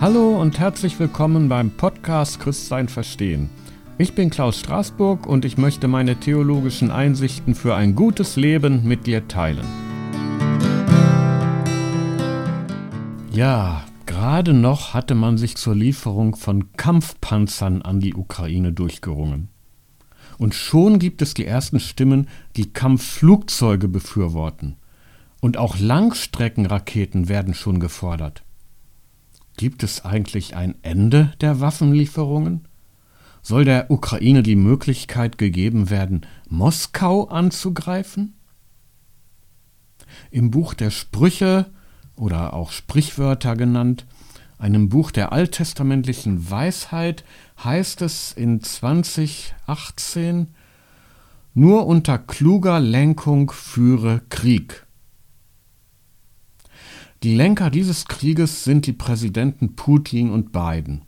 Hallo und herzlich willkommen beim Podcast Christsein verstehen. Ich bin Klaus Straßburg und ich möchte meine theologischen Einsichten für ein gutes Leben mit dir teilen. Ja, gerade noch hatte man sich zur Lieferung von Kampfpanzern an die Ukraine durchgerungen. Und schon gibt es die ersten Stimmen, die Kampfflugzeuge befürworten. Und auch Langstreckenraketen werden schon gefordert. Gibt es eigentlich ein Ende der Waffenlieferungen? Soll der Ukraine die Möglichkeit gegeben werden, Moskau anzugreifen? Im Buch der Sprüche oder auch Sprichwörter genannt, einem Buch der alttestamentlichen Weisheit, heißt es in 2018, nur unter kluger Lenkung führe Krieg. Die Lenker dieses Krieges sind die Präsidenten Putin und Biden.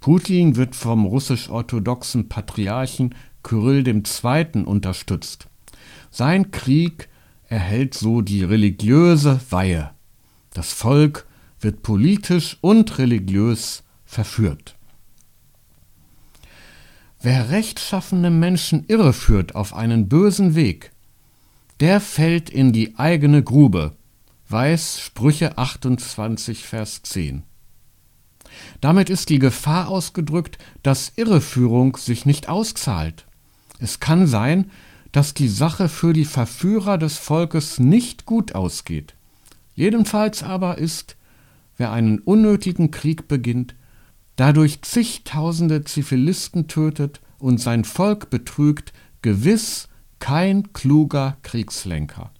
Putin wird vom russisch-orthodoxen Patriarchen Kyrill II. unterstützt. Sein Krieg erhält so die religiöse Weihe. Das Volk wird politisch und religiös verführt. Wer rechtschaffene Menschen irreführt auf einen bösen Weg, der fällt in die eigene Grube, weiß Sprüche 28, Vers 10. Damit ist die Gefahr ausgedrückt, dass Irreführung sich nicht auszahlt. Es kann sein, dass die Sache für die Verführer des Volkes nicht gut ausgeht. Jedenfalls aber ist, wer einen unnötigen Krieg beginnt, dadurch zigtausende Zivilisten tötet und sein Volk betrügt, gewiss kein kluger Kriegslenker.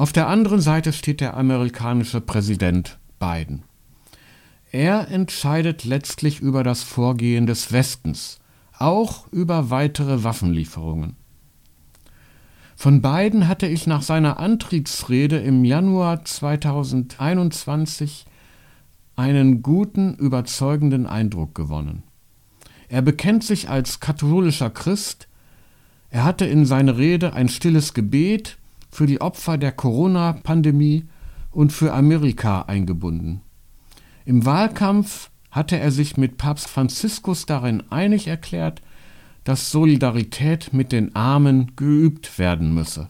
Auf der anderen Seite steht der amerikanische Präsident Biden. Er entscheidet letztlich über das Vorgehen des Westens, auch über weitere Waffenlieferungen. Von Biden hatte ich nach seiner Antrittsrede im Januar 2021 einen guten, überzeugenden Eindruck gewonnen. Er bekennt sich als katholischer Christ, er hatte in seine Rede ein stilles Gebet für die Opfer der Corona-Pandemie und für Amerika eingebunden. Im Wahlkampf hatte er sich mit Papst Franziskus darin einig erklärt, dass Solidarität mit den Armen geübt werden müsse.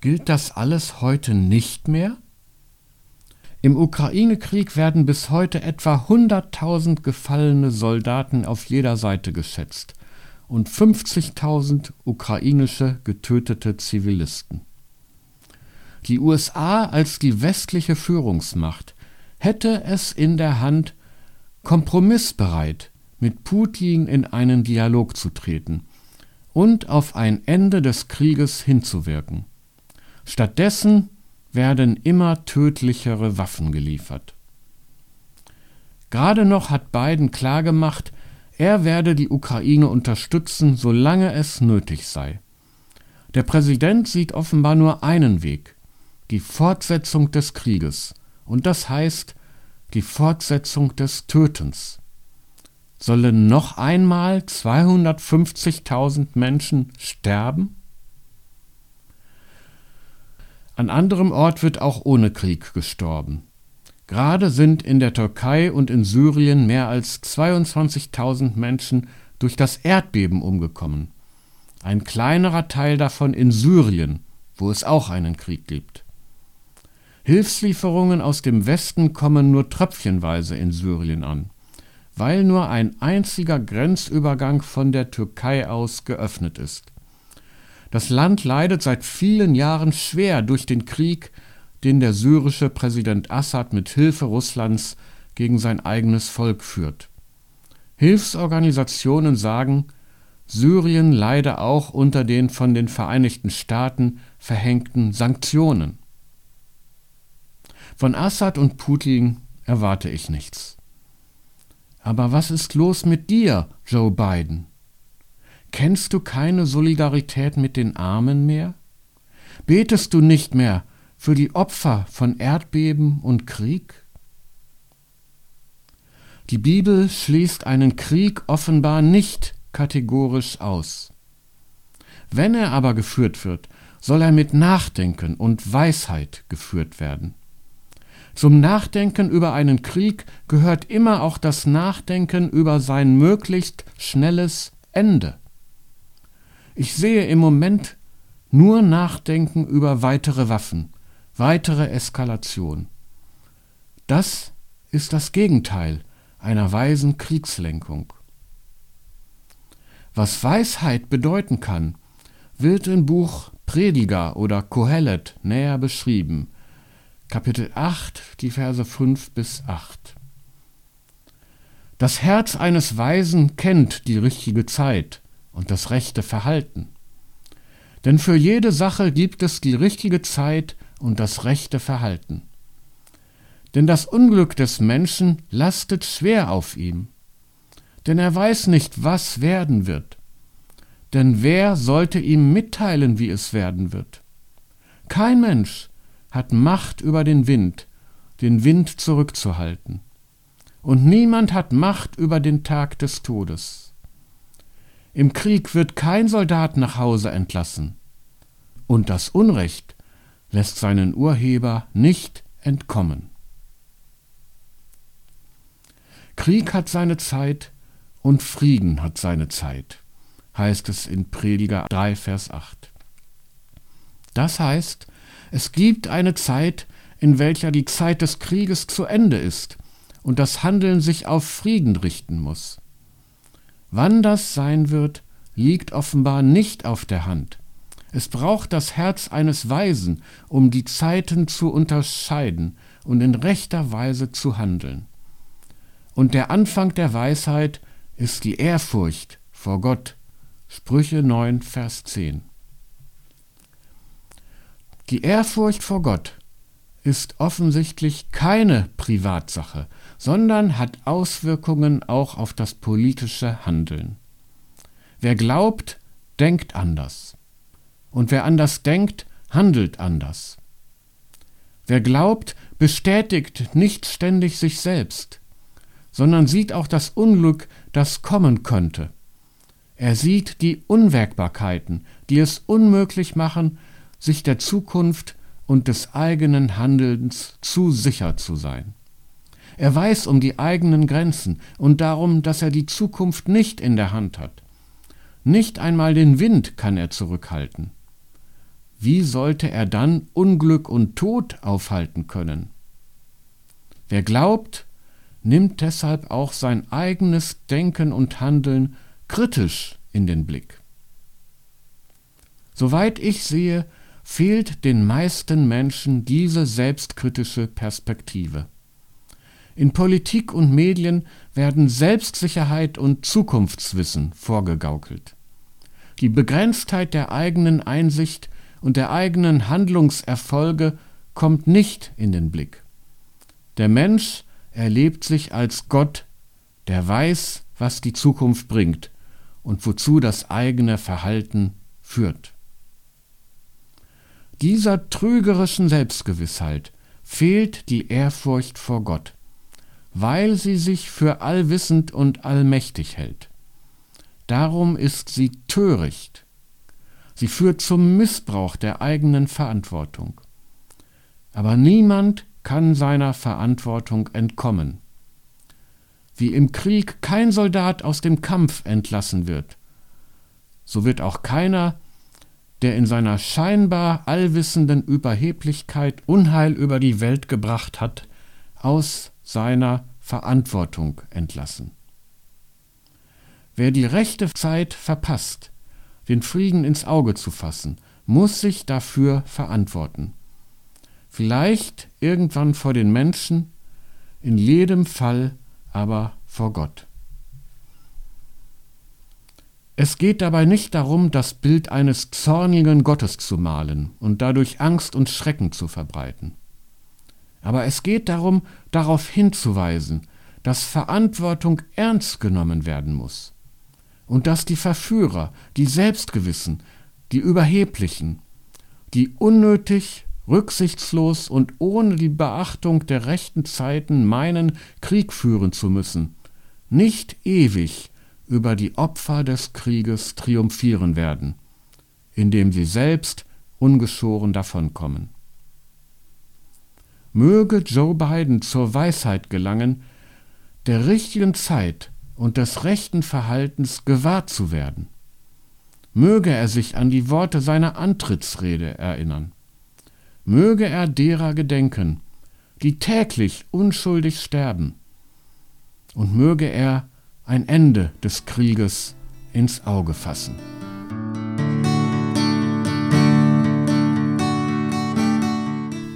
Gilt das alles heute nicht mehr? Im Ukraine-Krieg werden bis heute etwa 100.000 gefallene Soldaten auf jeder Seite geschätzt und 50.000 ukrainische getötete Zivilisten. Die USA als die westliche Führungsmacht hätte es in der Hand, kompromissbereit mit Putin in einen Dialog zu treten und auf ein Ende des Krieges hinzuwirken. Stattdessen werden immer tödlichere Waffen geliefert. Gerade noch hat Biden klargemacht, er werde die Ukraine unterstützen, solange es nötig sei. Der Präsident sieht offenbar nur einen Weg, die Fortsetzung des Krieges, und das heißt die Fortsetzung des Tötens. Sollen noch einmal 250.000 Menschen sterben? An anderem Ort wird auch ohne Krieg gestorben. Gerade sind in der Türkei und in Syrien mehr als 22.000 Menschen durch das Erdbeben umgekommen. Ein kleinerer Teil davon in Syrien, wo es auch einen Krieg gibt. Hilfslieferungen aus dem Westen kommen nur tröpfchenweise in Syrien an, weil nur ein einziger Grenzübergang von der Türkei aus geöffnet ist. Das Land leidet seit vielen Jahren schwer durch den Krieg den der syrische Präsident Assad mit Hilfe Russlands gegen sein eigenes Volk führt. Hilfsorganisationen sagen, Syrien leide auch unter den von den Vereinigten Staaten verhängten Sanktionen. Von Assad und Putin erwarte ich nichts. Aber was ist los mit dir, Joe Biden? Kennst du keine Solidarität mit den Armen mehr? Betest du nicht mehr für die Opfer von Erdbeben und Krieg? Die Bibel schließt einen Krieg offenbar nicht kategorisch aus. Wenn er aber geführt wird, soll er mit Nachdenken und Weisheit geführt werden. Zum Nachdenken über einen Krieg gehört immer auch das Nachdenken über sein möglichst schnelles Ende. Ich sehe im Moment nur Nachdenken über weitere Waffen, weitere Eskalation. Das ist das Gegenteil einer weisen Kriegslenkung. Was Weisheit bedeuten kann, wird im Buch Prediger oder Kohelet näher beschrieben. Kapitel 8, die Verse 5 bis 8. Das Herz eines Weisen kennt die richtige Zeit und das rechte Verhalten. Denn für jede Sache gibt es die richtige Zeit und das rechte Verhalten. Denn das Unglück des Menschen lastet schwer auf ihm, denn er weiß nicht, was werden wird. Denn wer sollte ihm mitteilen, wie es werden wird? Kein Mensch hat Macht über den Wind, den Wind zurückzuhalten. Und niemand hat Macht über den Tag des Todes. Im Krieg wird kein Soldat nach Hause entlassen. Und das Unrecht lässt seinen Urheber nicht entkommen. Krieg hat seine Zeit und Frieden hat seine Zeit heißt es in Prediger 3, Vers 8. Das heißt, es gibt eine Zeit, in welcher die Zeit des Krieges zu Ende ist und das Handeln sich auf Frieden richten muss. Wann das sein wird, liegt offenbar nicht auf der Hand. Es braucht das Herz eines Weisen, um die Zeiten zu unterscheiden und in rechter Weise zu handeln. Und der Anfang der Weisheit ist die Ehrfurcht vor Gott, Sprüche 9, Vers 10. Die Ehrfurcht vor Gott ist offensichtlich keine Privatsache, sondern hat Auswirkungen auch auf das politische Handeln. Wer glaubt, denkt anders. Und wer anders denkt, handelt anders. Wer glaubt, bestätigt nicht ständig sich selbst, sondern sieht auch das Unglück, das kommen könnte er sieht die Unwägbarkeiten, die es unmöglich machen, sich der Zukunft und des eigenen Handelns zu sicher zu sein. Er weiß um die eigenen Grenzen und darum, dass er die Zukunft nicht in der Hand hat. Nicht einmal den Wind kann er zurückhalten. Wie sollte er dann Unglück und Tod aufhalten können? Wer glaubt, nimmt deshalb auch sein eigenes Denken und Handeln kritisch in den Blick. Soweit ich sehe, fehlt den meisten Menschen diese selbstkritische Perspektive. In Politik und Medien werden Selbstsicherheit und Zukunftswissen vorgegaukelt. Die Begrenztheit der eigenen Einsicht und der eigenen Handlungserfolge kommt nicht in den Blick. Der Mensch erlebt sich als Gott, der weiß, was die Zukunft bringt und wozu das eigene Verhalten führt. Dieser trügerischen Selbstgewissheit fehlt die Ehrfurcht vor Gott, weil sie sich für allwissend und allmächtig hält. Darum ist sie töricht. Sie führt zum Missbrauch der eigenen Verantwortung. Aber niemand kann seiner Verantwortung entkommen wie im Krieg kein Soldat aus dem Kampf entlassen wird, so wird auch keiner, der in seiner scheinbar allwissenden Überheblichkeit Unheil über die Welt gebracht hat, aus seiner Verantwortung entlassen. Wer die rechte Zeit verpasst, den Frieden ins Auge zu fassen, muss sich dafür verantworten. Vielleicht irgendwann vor den Menschen, in jedem Fall aber vor Gott. Es geht dabei nicht darum, das Bild eines zornigen Gottes zu malen und dadurch Angst und Schrecken zu verbreiten. Aber es geht darum, darauf hinzuweisen, dass Verantwortung ernst genommen werden muss und dass die Verführer, die Selbstgewissen, die Überheblichen, die unnötig rücksichtslos und ohne die Beachtung der rechten Zeiten meinen, Krieg führen zu müssen, nicht ewig über die Opfer des Krieges triumphieren werden, indem sie selbst ungeschoren davonkommen. möge Joe Biden zur Weisheit gelangen, der richtigen Zeit und des rechten Verhaltens gewahrt zu werden. Möge er sich an die Worte seiner Antrittsrede erinnern. Möge er derer gedenken, die täglich unschuldig sterben. Und möge er ein Ende des Krieges ins Auge fassen.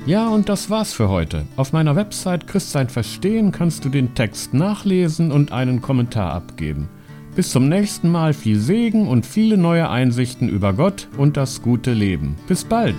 Ja, und das war's für heute. Auf meiner Website Christsein Verstehen kannst du den Text nachlesen und einen Kommentar abgeben. Bis zum nächsten Mal viel Segen und viele neue Einsichten über Gott und das gute Leben. Bis bald!